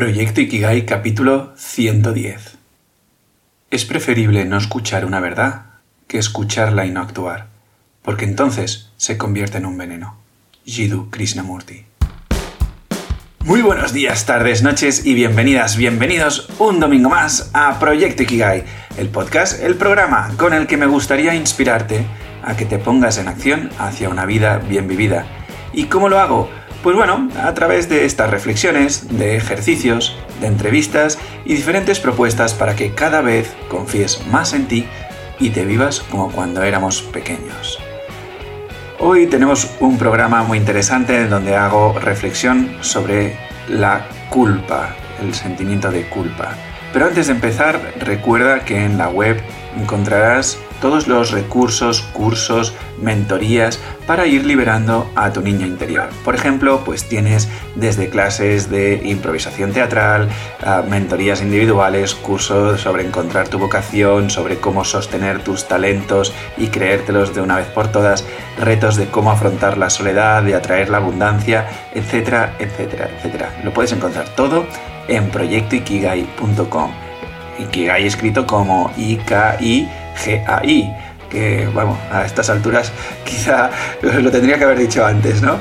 Proyecto Ikigai capítulo 110. Es preferible no escuchar una verdad que escucharla y no actuar, porque entonces se convierte en un veneno. Jiddu Krishnamurti. Muy buenos días, tardes, noches y bienvenidas, bienvenidos un domingo más a Proyecto Ikigai, el podcast, el programa con el que me gustaría inspirarte a que te pongas en acción hacia una vida bien vivida. ¿Y cómo lo hago? Pues bueno, a través de estas reflexiones, de ejercicios, de entrevistas y diferentes propuestas para que cada vez confíes más en ti y te vivas como cuando éramos pequeños. Hoy tenemos un programa muy interesante donde hago reflexión sobre la culpa, el sentimiento de culpa. Pero antes de empezar, recuerda que en la web encontrarás todos los recursos, cursos, mentorías para ir liberando a tu niño interior. Por ejemplo, pues tienes desde clases de improvisación teatral, mentorías individuales, cursos sobre encontrar tu vocación, sobre cómo sostener tus talentos y creértelos de una vez por todas, retos de cómo afrontar la soledad, de atraer la abundancia, etcétera, etcétera, etcétera. Lo puedes encontrar todo en proyectoikigai.com. Ikigai escrito como I-K-I-G-A-I, que, bueno, a estas alturas quizá lo tendría que haber dicho antes, ¿no?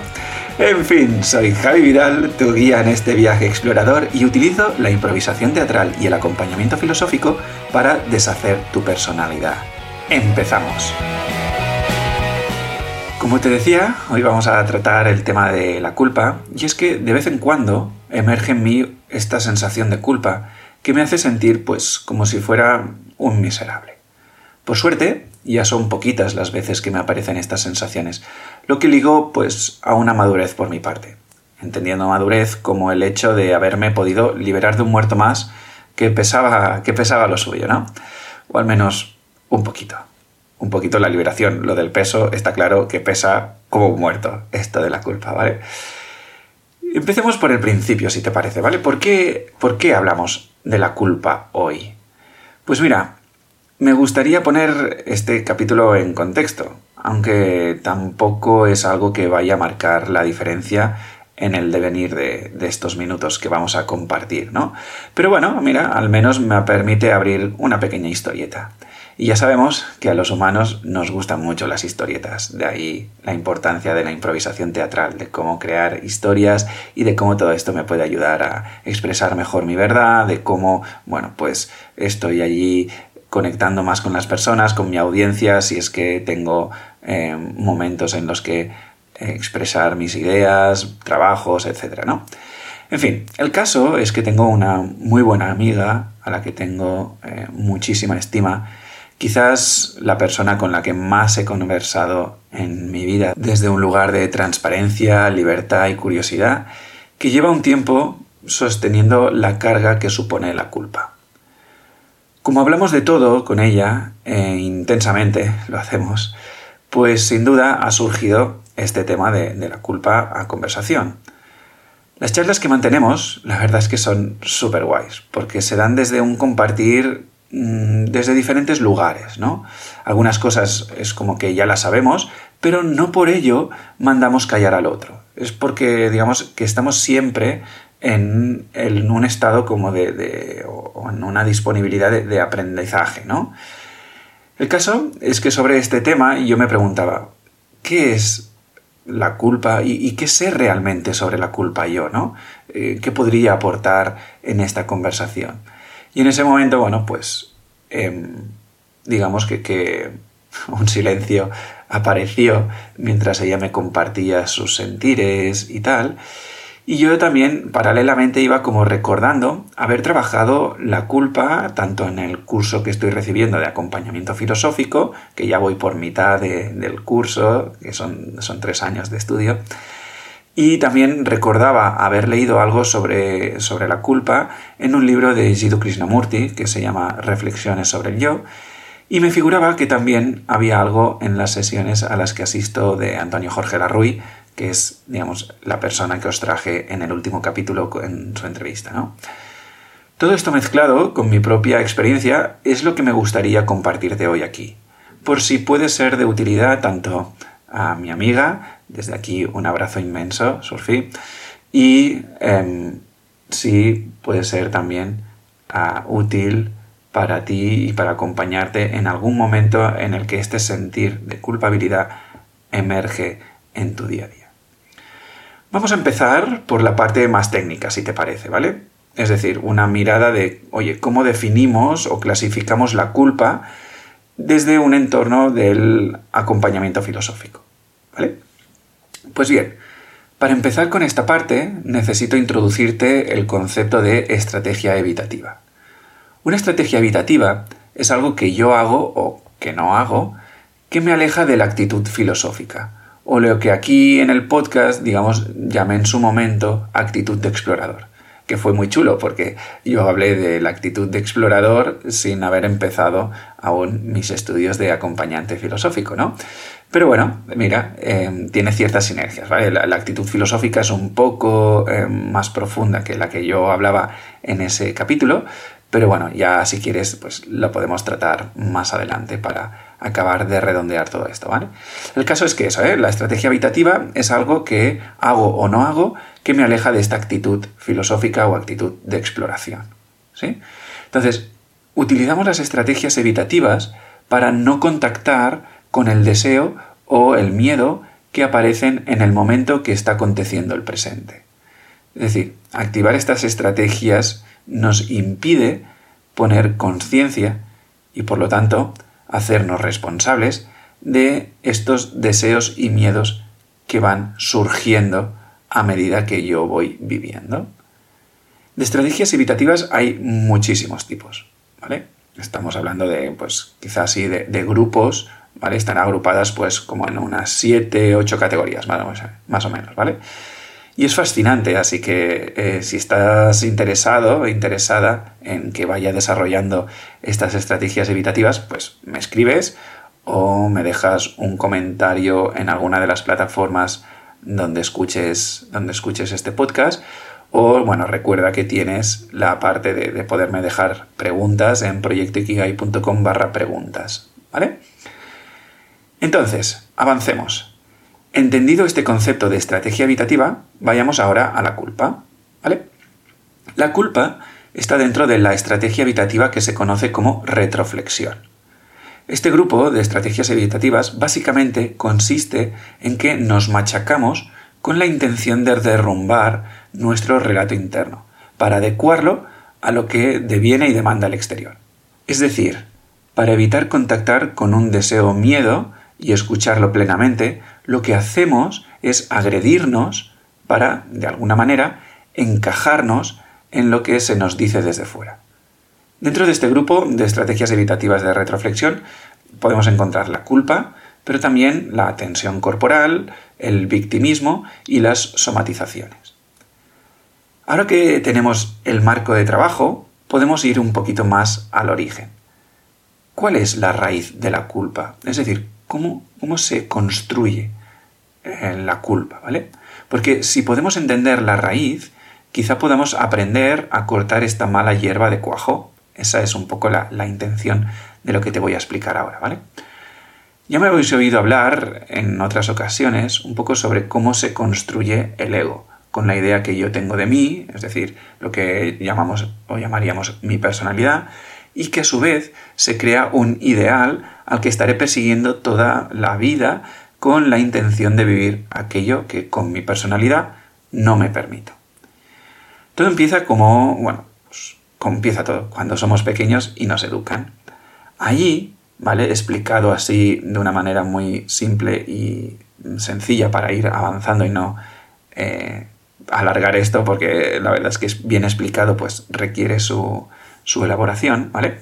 En fin, soy Javi Vidal, tu guía en este viaje explorador y utilizo la improvisación teatral y el acompañamiento filosófico para deshacer tu personalidad. Empezamos. Como te decía, hoy vamos a tratar el tema de la culpa y es que de vez en cuando emerge en mí esta sensación de culpa que me hace sentir pues como si fuera un miserable. Por suerte, ya son poquitas las veces que me aparecen estas sensaciones, lo que ligo pues a una madurez por mi parte, entendiendo madurez como el hecho de haberme podido liberar de un muerto más que pesaba, que pesaba lo suyo, ¿no? O al menos un poquito. Un poquito la liberación. Lo del peso está claro que pesa como un muerto, esto de la culpa, ¿vale? Empecemos por el principio, si te parece, ¿vale? ¿Por qué, ¿Por qué hablamos de la culpa hoy? Pues mira, me gustaría poner este capítulo en contexto, aunque tampoco es algo que vaya a marcar la diferencia en el devenir de, estos minutos que vamos a compartir, ¿no? Pero bueno, mira, al menos me permite abrir una pequeña historieta. Y ya sabemos que a los humanos nos gustan mucho las historietas, de ahí la importancia de la improvisación teatral, de cómo crear historias y de cómo todo esto me puede ayudar a expresar mejor mi verdad, de cómo, bueno, pues estoy allí conectando más con las personas, con mi audiencia, si es que tengo eh, momentos en los que expresar mis ideas, trabajos, etc. ¿no? En fin, el caso es que tengo una muy buena amiga a la que tengo eh, muchísima estima quizás la persona con la que más he conversado en mi vida desde un lugar de transparencia, libertad y curiosidad, que lleva un tiempo sosteniendo la carga que supone la culpa. Como hablamos de todo con ella, e intensamente lo hacemos, pues sin duda ha surgido este tema de, la culpa a conversación. Las charlas que mantenemos, la verdad es que son súper guays, porque se dan desde un compartir Mm, desde diferentes lugares, ¿no? Algunas cosas es como que ya las sabemos, pero no por ello mandamos callar al otro. Es porque, digamos, que estamos siempre en, un estado como de, o en una disponibilidad de, aprendizaje, ¿no? El caso es que sobre este tema yo me preguntaba, ¿qué es la culpa y, qué sé realmente sobre la culpa yo, ¿no? Eh, ¿Qué podría aportar en esta conversación? Y en ese momento, bueno, pues em, digamos que, que, un silencio apareció mientras ella me compartía sus sentires y tal. Y yo también paralelamente iba como recordando haber trabajado la culpa tanto en el curso que estoy recibiendo de acompañamiento filosófico, que ya voy por mitad del curso, que son, son tres años de estudio, y también recordaba haber leído algo sobre, sobre la culpa en un libro de Jiddu Krishnamurti que se llama Reflexiones sobre el yo, y me figuraba que también había algo en las sesiones a las que asisto de Antonio Jorge Larruy, que es, digamos, la persona que os traje en el último capítulo en su entrevista, ¿no? Todo esto mezclado con mi propia experiencia es lo que me gustaría compartirte hoy aquí, por si puede ser de utilidad tanto a mi amiga, desde aquí un abrazo inmenso, Surfi, y em, sí puede ser también ah, útil para ti y para acompañarte en algún momento en el que este sentir de culpabilidad emerge en tu día a día. Vamos a empezar por la parte más técnica, si te parece, ¿vale? Es decir, una mirada de, oye, ¿cómo definimos o clasificamos la culpa desde un entorno del acompañamiento filosófico? ¿Vale? Pues bien, para empezar con esta parte, necesito introducirte el concepto de estrategia evitativa. Una estrategia evitativa es algo que yo hago o que no hago que me aleja de la actitud filosófica, o lo que aquí en el podcast, digamos, llamé en su momento actitud de explorador, que fue muy chulo porque yo hablé de la actitud de explorador sin haber empezado aún mis estudios de acompañante filosófico, ¿no? Pero bueno, mira, em, tiene ciertas sinergias, ¿vale? La, actitud filosófica es un poco em, más profunda que la que yo hablaba en ese capítulo, pero bueno, ya si quieres, pues lo podemos tratar más adelante para acabar de redondear todo esto, ¿vale? El caso es que eso, ¿eh? la estrategia habitativa es algo que hago o no hago que me aleja de esta actitud filosófica o actitud de exploración, ¿sí? Entonces, utilizamos las estrategias evitativas para no contactar con el deseo o el miedo que aparecen en el momento que está aconteciendo el presente. Es decir, activar estas estrategias nos impide poner conciencia y por lo tanto hacernos responsables de estos deseos y miedos que van surgiendo a medida que yo voy viviendo. De estrategias evitativas hay muchísimos tipos, ¿vale? Estamos hablando de, pues, quizás sí, de, grupos, ¿vale? Están agrupadas, pues, como en unas 7, 8 categorías, más o menos, ¿vale? Y es fascinante, así que eh, si estás interesado o interesada en que vaya desarrollando estas estrategias evitativas, pues me escribes o me dejas un comentario en alguna de las plataformas donde escuches, donde escuches este podcast. O, bueno, recuerda que tienes la parte de, de poderme dejar preguntas en proyectoikigai.com barra preguntas, ¿vale? Entonces, avancemos. Entendido este concepto de estrategia habitativa, vayamos ahora a la culpa. ¿Vale? La culpa está dentro de la estrategia habitativa que se conoce como retroflexión. Este grupo de estrategias evitativas básicamente consiste en que nos machacamos con la intención de derrumbar nuestro relato interno, para adecuarlo a lo que deviene y demanda el exterior. Es decir, para evitar contactar con un deseo miedo y escucharlo plenamente, lo que hacemos es agredirnos para, de alguna manera, encajarnos en lo que se nos dice desde fuera. Dentro de este grupo de estrategias evitativas de retroflexión podemos encontrar la culpa, pero también la tensión corporal, el victimismo y las somatizaciones. Ahora que tenemos el marco de trabajo, podemos ir un poquito más al origen. ¿Cuál es la raíz de la culpa? Es decir, cómo, se construye eh, la culpa, ¿vale? Porque si podemos entender la raíz, quizá podamos aprender a cortar esta mala hierba de cuajo. Esa es un poco la, la intención de lo que te voy a explicar ahora, ¿vale? Ya me habéis oído hablar en otras ocasiones un poco sobre cómo se construye el ego, con la idea que yo tengo de mí, es decir, lo que llamamos o llamaríamos mi personalidad, y que a su vez se crea un ideal al que estaré persiguiendo toda la vida con la intención de vivir aquello que con mi personalidad no me permito. Todo empieza como, bueno, pues, como empieza todo, cuando somos pequeños y nos educan. Allí, ¿vale? Explicado así de una manera muy simple y sencilla para ir avanzando y no eh, alargar esto, porque la verdad es que es bien explicado, pues requiere su, su elaboración, ¿vale?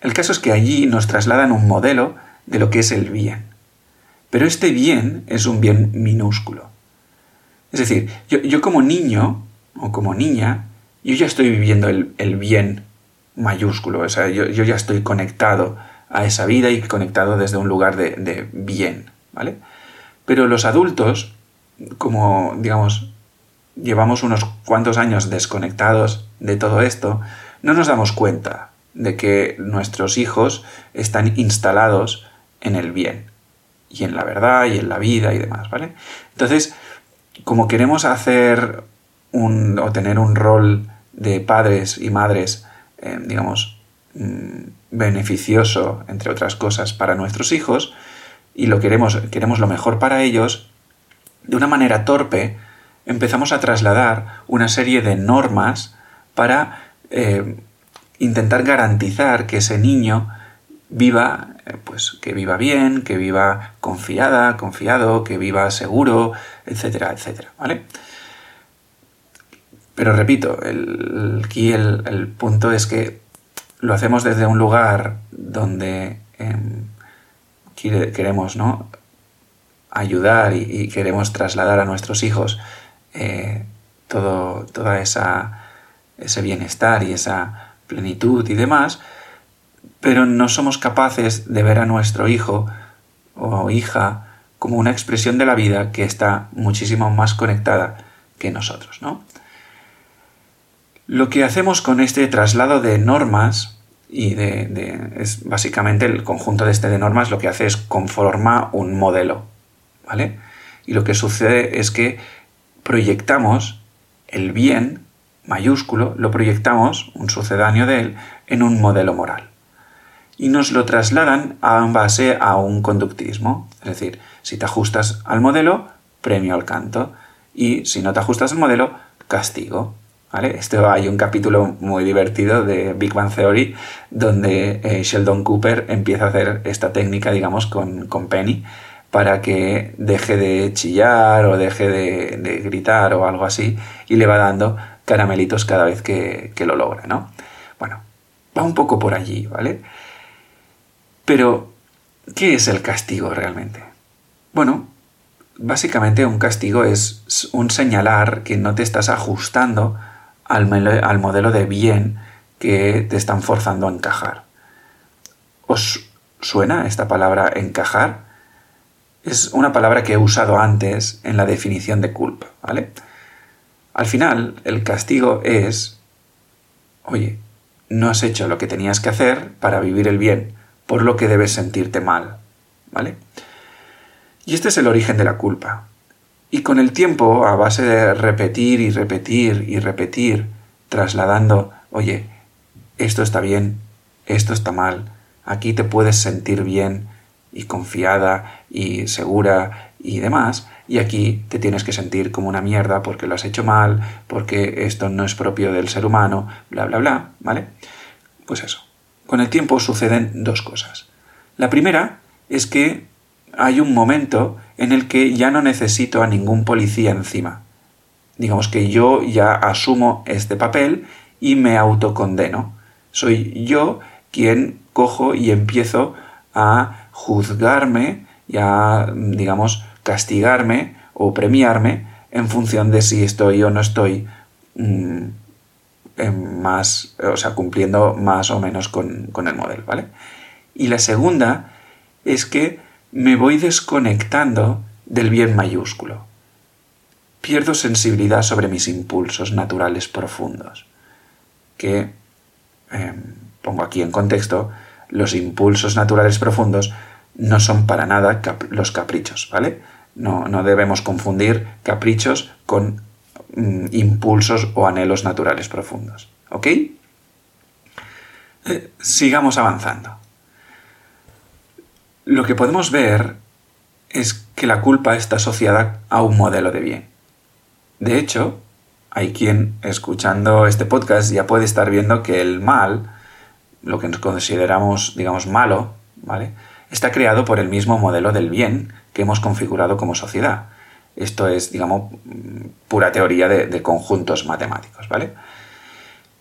El caso es que allí nos trasladan un modelo de lo que es el bien. Pero este bien es un bien minúsculo. Es decir, yo, como niño o como niña, yo ya estoy viviendo el, bien mayúsculo, o sea, yo, ya estoy conectado a esa vida y conectado desde un lugar de, de bien, ¿vale? Pero los adultos, como digamos, llevamos unos cuantos años desconectados de todo esto, no nos damos cuenta de que nuestros hijos están instalados en el bien y en la verdad y en la vida y demás, ¿vale? Entonces, como queremos hacer un, o tener un rol de padres y madres, eh, digamos, mm, beneficioso, entre otras cosas, para nuestros hijos, y lo queremos, queremos lo mejor para ellos, de una manera torpe empezamos a trasladar una serie de normas para eh, intentar garantizar que ese niño viva, eh, pues que viva bien, que viva confiada, confiado, que viva seguro, etcétera, etcétera, ¿vale? Pero repito, el, aquí el, punto es que lo hacemos desde un lugar donde em, queremos ¿no? ayudar y, queremos trasladar a nuestros hijos eh, todo toda esa, ese bienestar y esa plenitud y demás, pero no somos capaces de ver a nuestro hijo o hija como una expresión de la vida que está muchísimo más conectada que nosotros, ¿no? Lo que hacemos con este traslado de normas y de, es básicamente el conjunto de este de normas lo que hace es conforma un modelo, ¿vale? Y lo que sucede es que proyectamos el bien mayúsculo, lo proyectamos, un sucedáneo de él, en un modelo moral. Y nos lo trasladan a base a un conductismo. Es decir, si te ajustas al modelo, premio al canto. Y si no te ajustas al modelo, castigo. ¿Vale? Esto hay un capítulo muy divertido de Big Bang Theory donde eh, Sheldon Cooper empieza a hacer esta técnica, digamos, con, con Penny para que deje de chillar o deje de, gritar o algo así y le va dando caramelitos cada vez que, que lo logra, ¿no? Bueno, va un poco por allí, ¿vale? Pero, ¿qué es el castigo realmente? Bueno, básicamente un castigo es un señalar que no te estás ajustando al, modelo de bien que te están forzando a encajar. ¿Os suena esta palabra encajar? Es una palabra que he usado antes en la definición de culpa, ¿vale? Al final, el castigo es, oye, no has hecho lo que tenías que hacer para vivir el bien, por lo que debes sentirte mal, ¿vale? Y este es el origen de la culpa. Y con el tiempo, a base de repetir y repetir y repetir, trasladando, oye, esto está bien, esto está mal, aquí te puedes sentir bien y confiada y segura y demás, y aquí te tienes que sentir como una mierda porque lo has hecho mal, porque esto no es propio del ser humano, bla, bla, bla, ¿vale? Pues eso. Con el tiempo suceden dos cosas. La primera es que hay un momento en el que ya no necesito a ningún policía encima. Digamos que yo ya asumo este papel y me autocondeno. Soy yo quien cojo y empiezo a juzgarme y a, digamos, castigarme o premiarme en función de si estoy o no estoy mm, más, o sea, cumpliendo más o menos con, con el modelo, ¿vale? Y la segunda es que me voy desconectando del bien mayúsculo. Pierdo sensibilidad sobre mis impulsos naturales profundos, que, em, pongo aquí en contexto, los impulsos naturales profundos no son para nada los caprichos, ¿vale? No, debemos confundir caprichos con mm, impulsos o anhelos naturales profundos, ¿ok? Eh, sigamos avanzando lo que podemos ver es que la culpa está asociada a un modelo de bien. De hecho, hay quien escuchando este podcast ya puede estar viendo que el mal, lo que nos consideramos, digamos, malo, ¿vale? Está creado por el mismo modelo del bien que hemos configurado como sociedad. Esto es, digamos, pura teoría de, conjuntos matemáticos, ¿vale?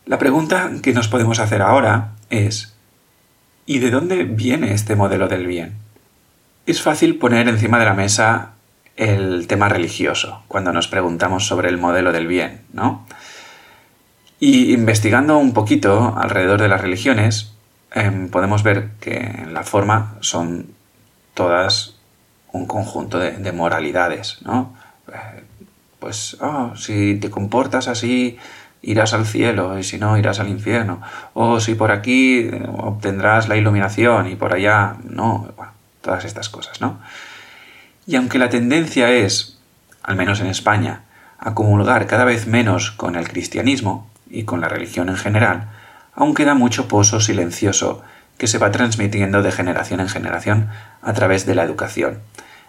La pregunta que nos podemos hacer ahora es, ¿Y de dónde viene este modelo del bien? Es fácil poner encima de la mesa el tema religioso cuando nos preguntamos sobre el modelo del bien, ¿no? Y investigando un poquito alrededor de las religiones, em, podemos ver que en la forma son todas un conjunto de, moralidades, ¿no? Eh, pues, oh, si te comportas así irás al cielo y si no irás al infierno. O si por aquí eh, obtendrás la iluminación y por allá no. Bueno, todas estas cosas, ¿no? Y aunque la tendencia es, al menos en España, a comulgar cada vez menos con el cristianismo y con la religión en general, aún queda mucho pozo silencioso que se va transmitiendo de generación en generación a través de la educación.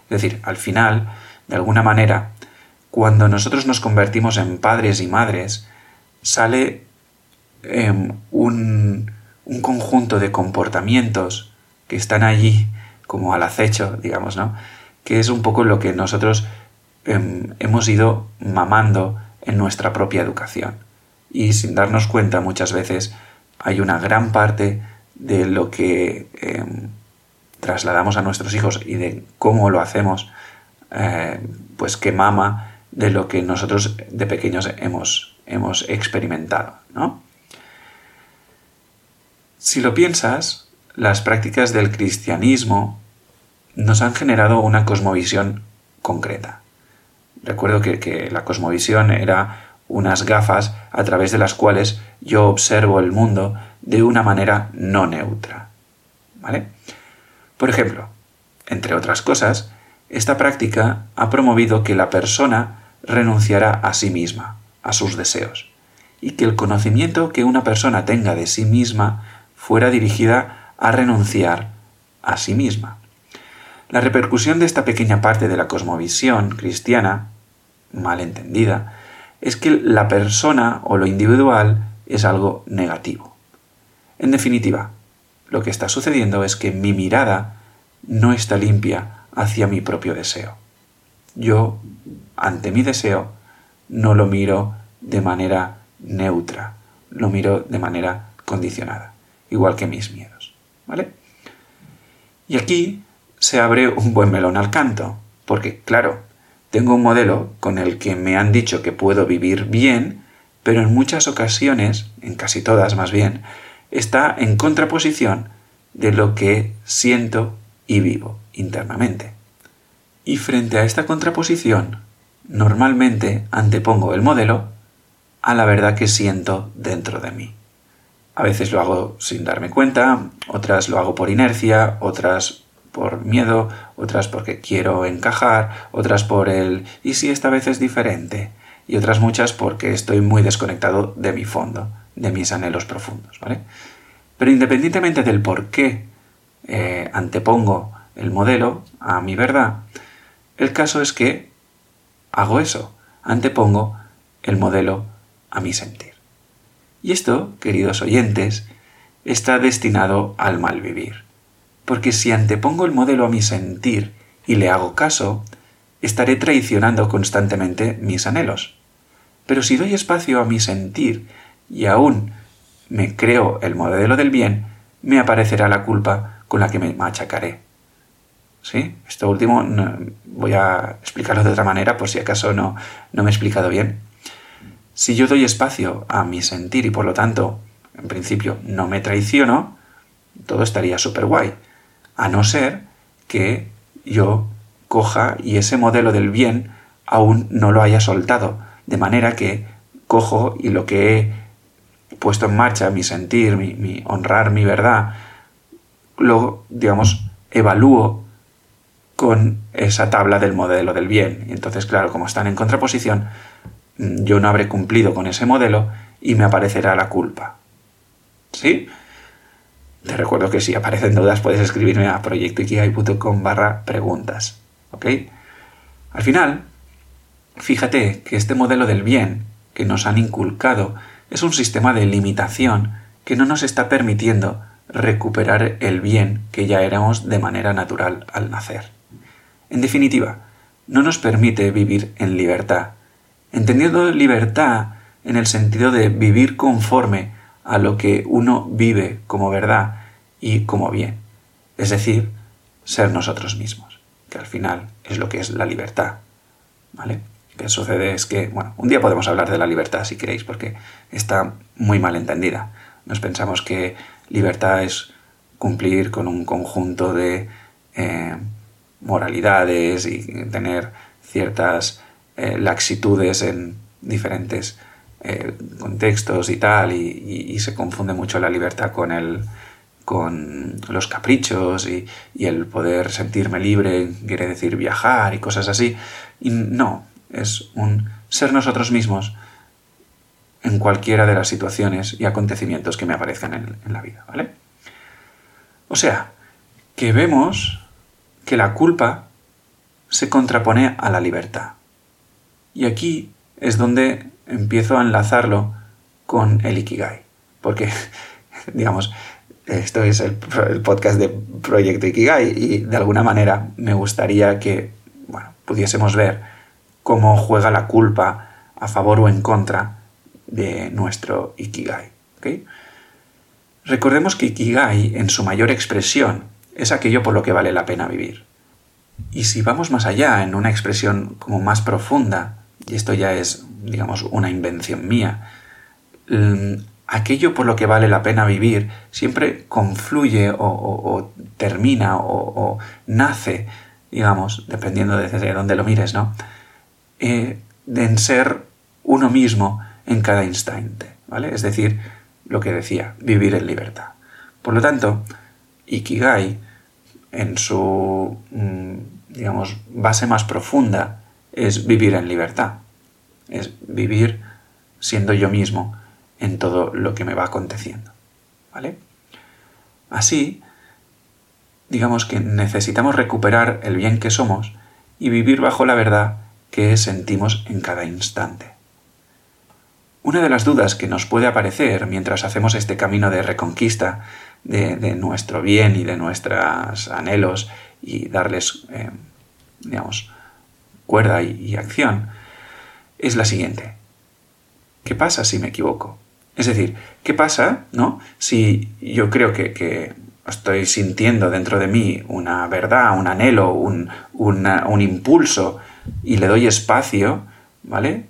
Es decir, al final, de alguna manera, cuando nosotros nos convertimos en padres y madres, sale em, un, un conjunto de comportamientos que están allí como al acecho, digamos, ¿no? Que es un poco lo que nosotros em, hemos ido mamando en nuestra propia educación. Y sin darnos cuenta muchas veces hay una gran parte de lo que em, trasladamos a nuestros hijos y de cómo lo hacemos, eh, pues que mama de lo que nosotros de pequeños hemos, hemos experimentado, ¿no? Si lo piensas, las prácticas del cristianismo nos han generado una cosmovisión concreta. Recuerdo que, la cosmovisión era unas gafas a través de las cuales yo observo el mundo de una manera no neutra. ¿Vale? Por ejemplo, entre otras cosas, esta práctica ha promovido que la persona renunciara a sí misma, a sus deseos, y que el conocimiento que una persona tenga de sí misma fuera dirigida a renunciar a sí misma. La repercusión de esta pequeña parte de la cosmovisión cristiana, mal entendida, es que la persona o lo individual es algo negativo. En definitiva, lo que está sucediendo es que mi mirada no está limpia hacia mi propio deseo. Yo, ante mi deseo, no lo miro de manera neutra, lo miro de manera condicionada, igual que mis miedos. ¿Vale? Y aquí se abre un buen melón al canto, porque claro, tengo un modelo con el que me han dicho que puedo vivir bien, pero en muchas ocasiones, en casi todas más bien, está en contraposición de lo que siento y vivo internamente. Y frente a esta contraposición, normalmente antepongo el modelo a la verdad que siento dentro de mí. A veces lo hago sin darme cuenta, otras lo hago por inercia, otras por miedo, otras porque quiero encajar, otras por el ¿y si esta vez es diferente? y otras muchas porque estoy muy desconectado de mi fondo, de mis anhelos profundos, ¿vale? Pero independientemente del por qué eh, antepongo el modelo a mi verdad, el caso es que hago eso, antepongo el modelo a mi sentir. Y esto, queridos oyentes, está destinado al mal vivir porque si antepongo el modelo a mi sentir y le hago caso, estaré traicionando constantemente mis anhelos. Pero si doy espacio a mi sentir y aún me creo el modelo del bien, me aparecerá la culpa con la que me machacaré. ¿Sí? Esto último voy a explicarlo de otra manera por si acaso no, no me he explicado bien. Si yo doy espacio a mi sentir y por lo tanto, en principio, no me traiciono, todo estaría súper guay a no ser que yo coja y ese modelo del bien aún no lo haya soltado, de manera que cojo y lo que he puesto en marcha, mi sentir, mi, honrar mi verdad, lo, digamos, evalúo con esa tabla del modelo del bien. Y entonces, claro, como están en contraposición, yo no habré cumplido con ese modelo y me aparecerá la culpa. ¿Sí? Te recuerdo que si aparecen dudas puedes escribirme a proyectoikigai.com barra preguntas. ¿Ok? Al final, fíjate que este modelo del bien que nos han inculcado es un sistema de limitación que no nos está permitiendo recuperar el bien que ya éramos de manera natural al nacer. En definitiva, no nos permite vivir en libertad, entendiendo libertad en el sentido de vivir conforme a lo que uno vive como verdad y como bien, es decir, ser nosotros mismos, que al final es lo que es la libertad. ¿Vale? Que sucede es que, bueno, un día podemos hablar de la libertad si queréis, porque está muy mal entendida. Nos pensamos que libertad es cumplir con un conjunto de eh, moralidades y tener ciertas eh, laxitudes en diferentes eh, contextos y tal, y, se confunde mucho la libertad con el con los caprichos y, el poder sentirme libre quiere decir viajar y cosas así. Y no, es un ser nosotros mismos en cualquiera de las situaciones y acontecimientos que me aparezcan en, la vida, ¿vale? O sea, que vemos que la culpa se contrapone a la libertad. Y aquí es donde empiezo a enlazarlo con el Ikigai. Porque, digamos, esto es el, podcast de Proyecto Ikigai y de alguna manera me gustaría que bueno, pudiésemos ver cómo juega la culpa a favor o en contra de nuestro Ikigai. Recordemos que Ikigai, en su mayor expresión, es aquello por lo que vale la pena vivir. Y si vamos más allá, en una expresión como más profunda, y esto ya es, digamos, una invención mía, mm, aquello por lo que vale la pena vivir siempre confluye o, termina o, nace, digamos, dependiendo de dónde lo mires, ¿no? Eh, en ser uno mismo en cada instante, ¿vale? Es decir, lo que decía, vivir en libertad. Por lo tanto, Ikigai, en su, mm, digamos, base más profunda, es vivir en libertad. Es vivir siendo yo mismo en todo lo que me va aconteciendo. ¿Vale? Así, digamos que necesitamos recuperar el bien que somos y vivir bajo la verdad que sentimos en cada instante. Una de las dudas que nos puede aparecer mientras hacemos este camino de reconquista de, nuestro bien y de nuestros anhelos y darles, eh, digamos, cuerda y, acción, es la siguiente. ¿Qué pasa si me equivoco? Es decir, ¿qué pasa, no? Si yo creo que, estoy sintiendo dentro de mí una verdad, un anhelo, un, un, impulso y le doy espacio, ¿vale?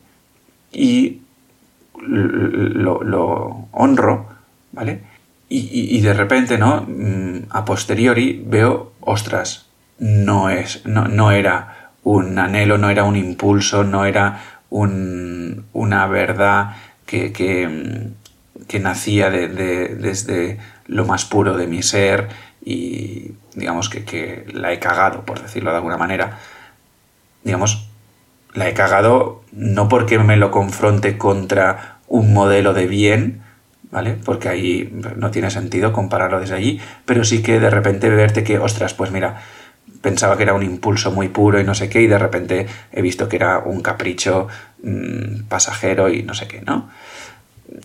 Y lo, honro, ¿vale? Y, de repente, ¿no? Mm, a posteriori veo, ostras, no es, no, no era un anhelo, no era un impulso, no era una verdad que, que, nacía desde lo más puro de mi ser y digamos que, que, la he cagado, por decirlo de alguna manera. Digamos, la he cagado no porque me lo confronte contra un modelo de bien, ¿vale? Porque ahí no tiene sentido compararlo desde allí, pero sí que de repente verte que, ostras, pues mira, pensaba que era un impulso muy puro y no sé qué, y de repente he visto que era un capricho mm, pasajero y no sé qué, ¿no?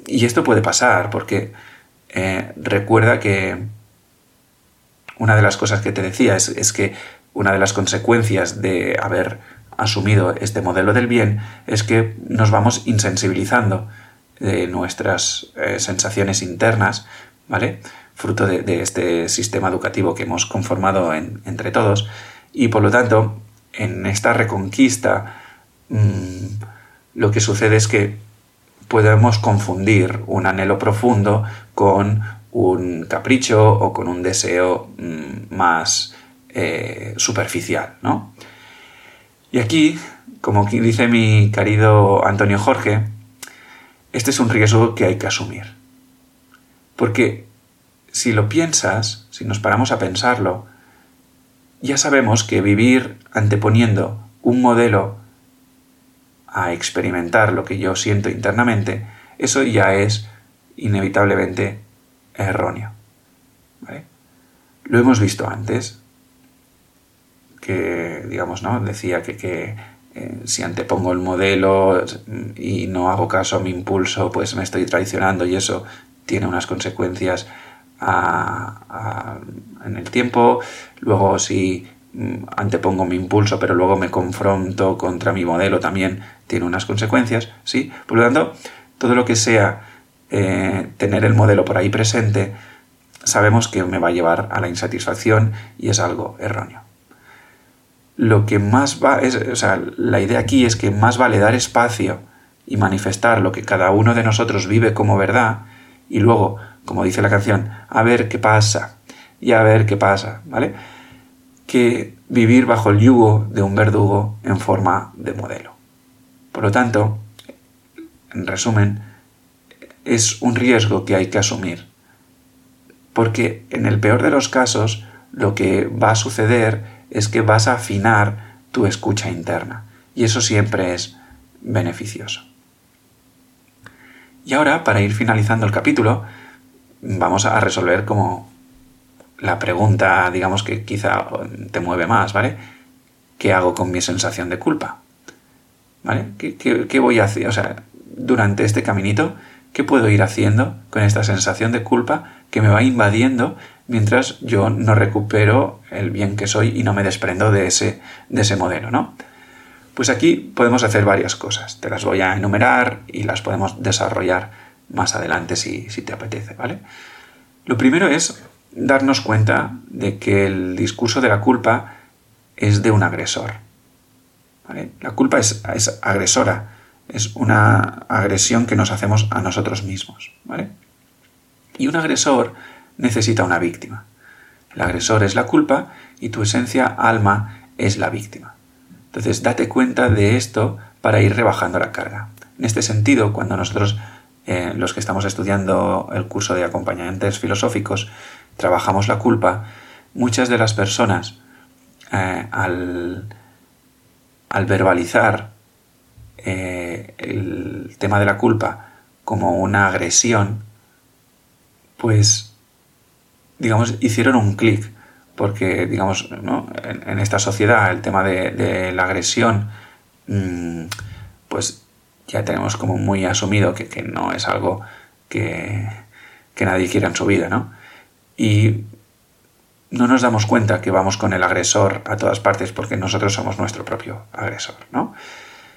Y esto puede pasar porque eh, recuerda que una de las cosas que te decía es, es, que una de las consecuencias de haber asumido este modelo del bien es que nos vamos insensibilizando de nuestras eh, sensaciones internas, ¿vale? fruto de, este sistema educativo que hemos conformado entre todos. Y por lo tanto, en esta reconquista, mm, lo que sucede es que podemos confundir un anhelo profundo con un capricho o con un deseo mm, más eh, superficial, ¿no? Y aquí, como dice mi querido Antonio Jorge, este es un riesgo que hay que asumir. Porque si lo piensas, si nos paramos a pensarlo, ya sabemos que vivir anteponiendo un modelo a experimentar lo que yo siento internamente, eso ya es inevitablemente erróneo. Lo hemos visto antes, que, digamos, ¿no? Decía que, eh, si antepongo el modelo y no hago caso a mi impulso, pues me estoy traicionando y eso tiene unas consecuencias en el tiempo, luego si mm, antepongo mi impulso, pero luego me confronto contra mi modelo, también tiene unas consecuencias, ¿sí? Por lo tanto, todo lo que sea eh, tener el modelo por ahí presente, sabemos que me va a llevar a la insatisfacción y es algo erróneo. Lo que más va, es, o sea, la idea aquí es que más vale dar espacio y manifestar lo que cada uno de nosotros vive como verdad y luego como dice la canción, a ver qué pasa y a ver qué pasa, ¿vale? Que vivir bajo el yugo de un verdugo en forma de modelo. Por lo tanto, en resumen, es un riesgo que hay que asumir. Porque en el peor de los casos, lo que va a suceder es que vas a afinar tu escucha interna. Y eso siempre es beneficioso. Y ahora, para ir finalizando el capítulo, vamos a resolver como la pregunta, digamos que quizá te mueve más, ¿vale? ¿Qué hago con mi sensación de culpa? ¿Vale? ¿Qué, voy a hacer? O sea, durante este caminito, ¿qué puedo ir haciendo con esta sensación de culpa que me va invadiendo mientras yo no recupero el bien que soy y no me desprendo de ese, de ese modelo, ¿no? Pues aquí podemos hacer varias cosas. Te las voy a enumerar y las podemos desarrollar más adelante si, si te apetece, ¿vale? Lo primero es darnos cuenta de que el discurso de la culpa es de un agresor. La culpa es, agresora, es una agresión que nos hacemos a nosotros mismos. Y un agresor necesita una víctima. El agresor es la culpa y tu esencia alma es la víctima. Entonces date cuenta de esto para ir rebajando la carga. En este sentido, cuando nosotros, eh, los que estamos estudiando el curso de acompañantes filosóficos, trabajamos la culpa, muchas de las personas eh, al, verbalizar eh, el tema de la culpa como una agresión, pues, digamos, hicieron un clic, porque, digamos, en, esta sociedad el tema de, la agresión, mm, pues ya tenemos como muy asumido que, no es algo que, que nadie quiera en su vida, ¿no? y no nos damos cuenta que vamos con el agresor a todas partes porque nosotros somos nuestro propio agresor, ¿no?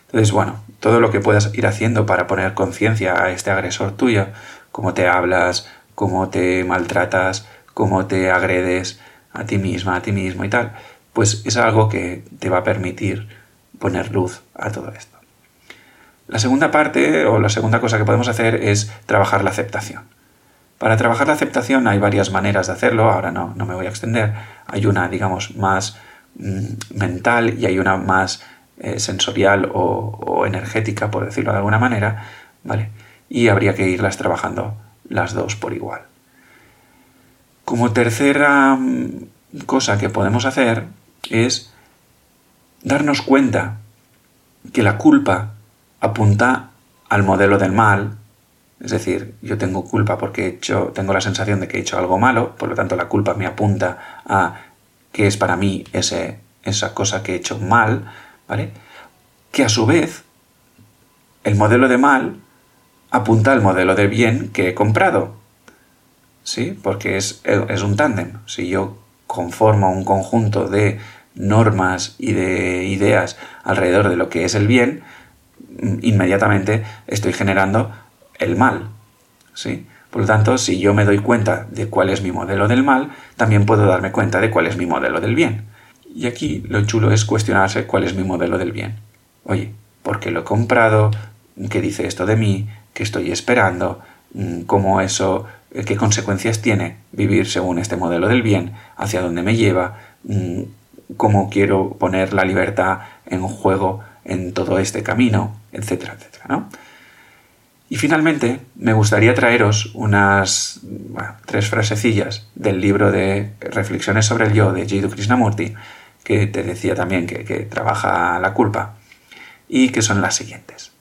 Entonces, bueno, todo lo que puedas ir haciendo para poner conciencia a este agresor tuyo, cómo te hablas, cómo te maltratas, cómo te agredes a ti misma, a ti mismo y tal, pues es algo que te va a permitir poner luz a todo esto. La segunda parte o la segunda cosa que podemos hacer es trabajar la aceptación. Para trabajar la aceptación hay varias maneras de hacerlo, ahora no, no me voy a extender. Hay una, digamos, más mm, mental y hay una más eh, sensorial o, energética, por decirlo de alguna manera, ¿vale? Y habría que irlas trabajando las dos por igual. Como tercera mm, cosa que podemos hacer es darnos cuenta que la culpa apunta al modelo del mal es decir, yo tengo culpa porque he hecho, tengo la sensación de que he hecho algo malo, por lo tanto la culpa me apunta a qué es para mí ese, esa cosa que he hecho mal, ¿vale? Que a su vez el modelo de mal apunta al modelo de bien que he comprado. ¿Sí? Porque es, es un tándem. Si yo conformo un conjunto de normas y de ideas alrededor de lo que es el bien, inmediatamente estoy generando el mal. ¿sí? Por lo tanto, si yo me doy cuenta de cuál es mi modelo del mal, también puedo darme cuenta de cuál es mi modelo del bien. Y aquí lo chulo es cuestionarse cuál es mi modelo del bien. Oye, ¿por qué lo he comprado? ¿Qué dice esto de mí? ¿Qué estoy esperando? ¿Cómo eso, qué consecuencias tiene vivir según este modelo del bien? ¿Hacia dónde me lleva? Mm, ¿Cómo quiero poner la libertad en juego en todo este camino? Etcétera, etcétera, ¿no? Y finalmente, me gustaría traeros unas tres frasecillas del libro de Reflexiones sobre el yo de Jiddu Krishnamurti, que te decía también que, que trabaja la culpa, y que son las siguientes.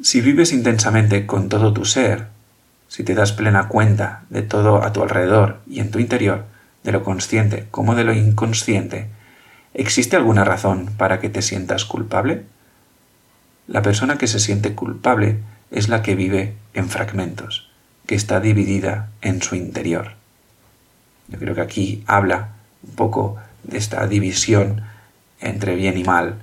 Si vives intensamente con todo tu ser, si te das plena cuenta de todo a tu alrededor y en tu interior, de lo consciente como de lo inconsciente, ¿existe alguna razón para que te sientas culpable? La persona que se siente culpable es la que vive en fragmentos, que está dividida en su interior. Yo creo que aquí habla un poco de esta división entre bien y mal,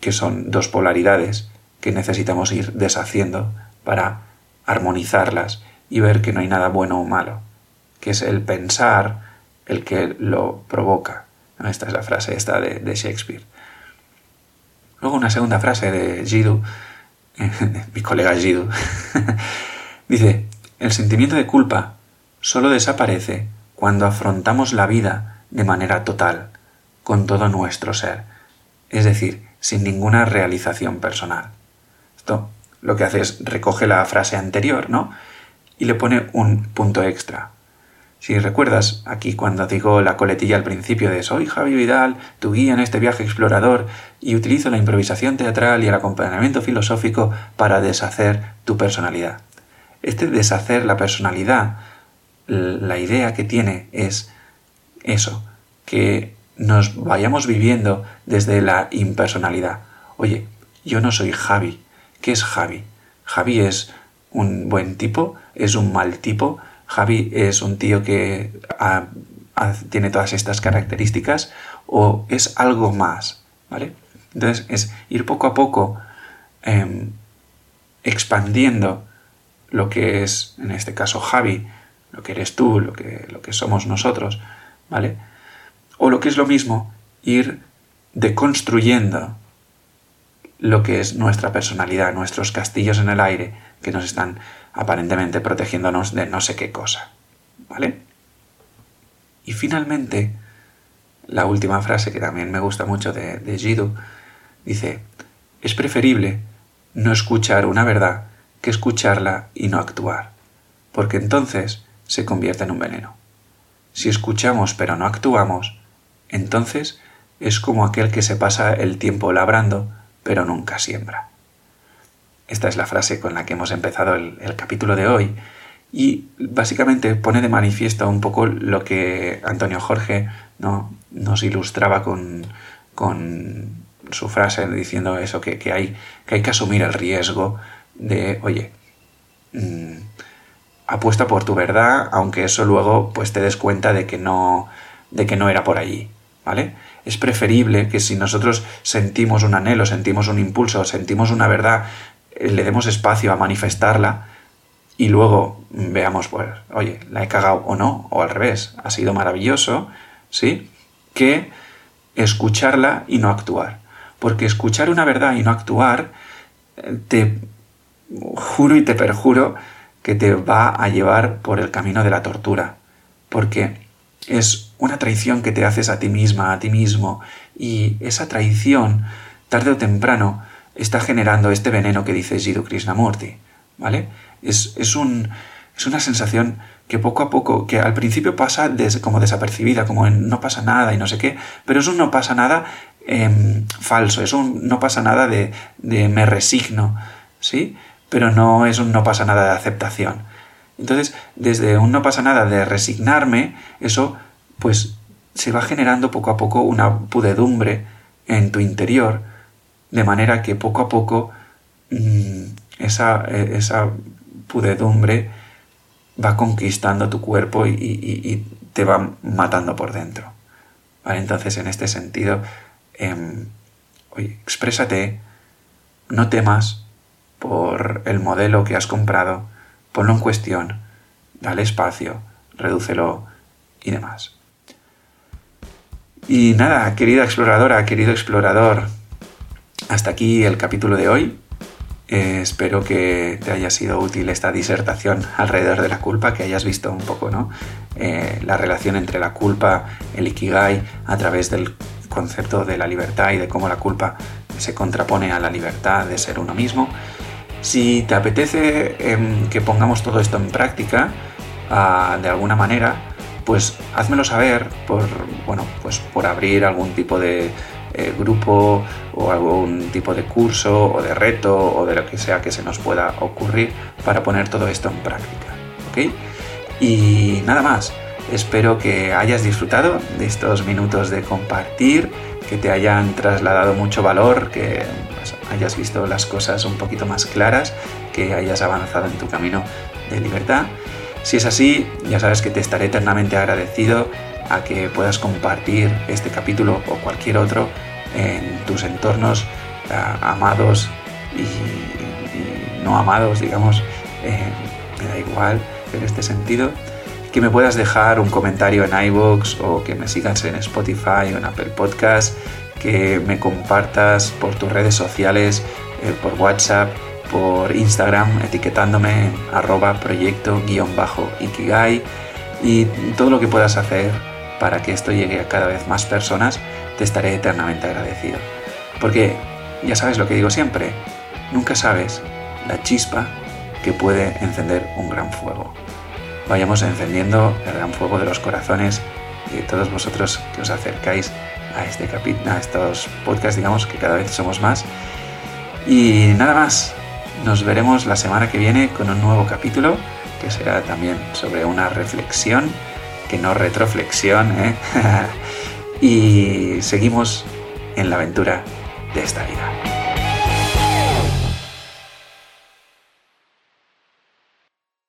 que son dos polaridades que necesitamos ir deshaciendo para armonizarlas y ver que no hay nada bueno o malo, que es el pensar el que lo provoca. Esta es la frase esta de, de Shakespeare. Luego una segunda frase de Jiddu, mi colega Jiddu, dice, el sentimiento de culpa solo desaparece cuando afrontamos la vida de manera total, con todo nuestro ser, es decir, sin ninguna realización personal. Esto lo que hace es recoge la frase anterior, ¿no? Y le pone un punto extra. Si recuerdas aquí cuando digo la coletilla al principio de soy Javi Vidal, tu guía en este viaje explorador y utilizo la improvisación teatral y el acompañamiento filosófico para deshacer tu personalidad. Este deshacer la personalidad, la idea que tiene es eso, que nos vayamos viviendo desde la impersonalidad. Oye, yo no soy Javi. ¿Qué es Javi? Javi es un buen tipo, es un mal tipo, Javi es un tío que tiene todas estas características o es algo más, ¿vale? Entonces es ir poco a poco em, expandiendo lo que es, en este caso, Javi, lo que eres tú, lo que, lo que somos nosotros, ¿vale? O lo que es lo mismo, ir deconstruyendo lo que es nuestra personalidad, nuestros castillos en el aire que nos están aparentemente protegiéndonos de no sé qué cosa. ¿Vale? Y finalmente, la última frase que también me gusta mucho de, de dice, es preferible no escuchar una verdad que escucharla y no actuar, porque entonces se convierte en un veneno. Si escuchamos pero no actuamos, entonces es como aquel que se pasa el tiempo labrando pero nunca siembra. Esta es la frase con la que hemos empezado el, capítulo de hoy y básicamente pone de manifiesto un poco lo que Antonio Jorge ¿no? nos ilustraba con, su frase diciendo eso, que, hay, que hay que asumir el riesgo de, oye, mm, apuesta por tu verdad, aunque eso luego pues te des cuenta de que no, de que no era por allí, ¿vale? Es preferible que si nosotros sentimos un anhelo, sentimos un impulso, sentimos una verdad eh, le demos espacio a manifestarla y luego veamos, pues, oye, la he cagado o no, o al revés, ha sido maravilloso, ¿sí? Que escucharla y no actuar. Porque escuchar una verdad y no actuar, eh, te juro y te perjuro que te va a llevar por el camino de la tortura. Porque es una traición que te haces a ti misma, a ti mismo, y esa traición, tarde o temprano, está generando este veneno que dice Jiddu Krishnamurti, ¿vale? Es, es, un, es una sensación que poco a poco, que al principio pasa como desapercibida, como en no pasa nada y no sé qué, pero es un no pasa nada em, falso, es un no pasa nada de, de me resigno, ¿sí? Pero no es un no pasa nada de aceptación. Entonces, desde un no pasa nada de resignarme, eso pues se va generando poco a poco una pudedumbre en tu interior, de manera que poco a poco mm, esa, e, esa, pudedumbre va conquistando tu cuerpo y, te va matando por dentro. Entonces, en este sentido, eh, exprésate, no temas por el modelo que has comprado, ponlo en cuestión, dale espacio, redúcelo y demás. Y nada, querida exploradora, querido explorador, hasta aquí el capítulo de hoy. Eh, espero que te haya sido útil esta disertación alrededor de la culpa, que hayas visto un poco ¿no? Eh, la relación entre la culpa, el ikigai, a través del concepto de la libertad y de cómo la culpa se contrapone a la libertad de ser uno mismo. Si te apetece em, que pongamos todo esto en práctica, ah, de alguna manera, pues házmelo saber por, bueno, pues por abrir algún tipo de eh, grupo o algún tipo de curso o de reto o de lo que sea que se nos pueda ocurrir para poner todo esto en práctica. ¿Ok? Y nada más. Espero que hayas disfrutado de estos minutos de compartir, que te hayan trasladado mucho valor, que pues, hayas visto las cosas un poquito más claras, que hayas avanzado en tu camino de libertad. Si es así, ya sabes que te estaré eternamente agradecido a que puedas compartir este capítulo o cualquier otro en tus entornos eh, amados y, no amados, digamos, eh, me da igual en este sentido. Que me puedas dejar un comentario en iVoox o que me sigas en Spotify o en Apple Podcast, que me compartas por tus redes sociales, eh, por WhatsApp, por Instagram, etiquetándome en arroba proyecto-ikigai y todo lo que puedas hacer para que esto llegue a cada vez más personas, te estaré eternamente agradecido. Porque ya sabes lo que digo siempre, nunca sabes la chispa que puede encender un gran fuego. vayamos encendiendo el gran fuego de los corazones de todos vosotros que os acercáis a este capítulo, a estos podcasts, digamos que cada vez somos más. Y nada más, nos veremos la semana que viene con un nuevo capítulo que será también sobre una reflexión, que no retroflexión, ¿eh? y seguimos en la aventura de esta vida.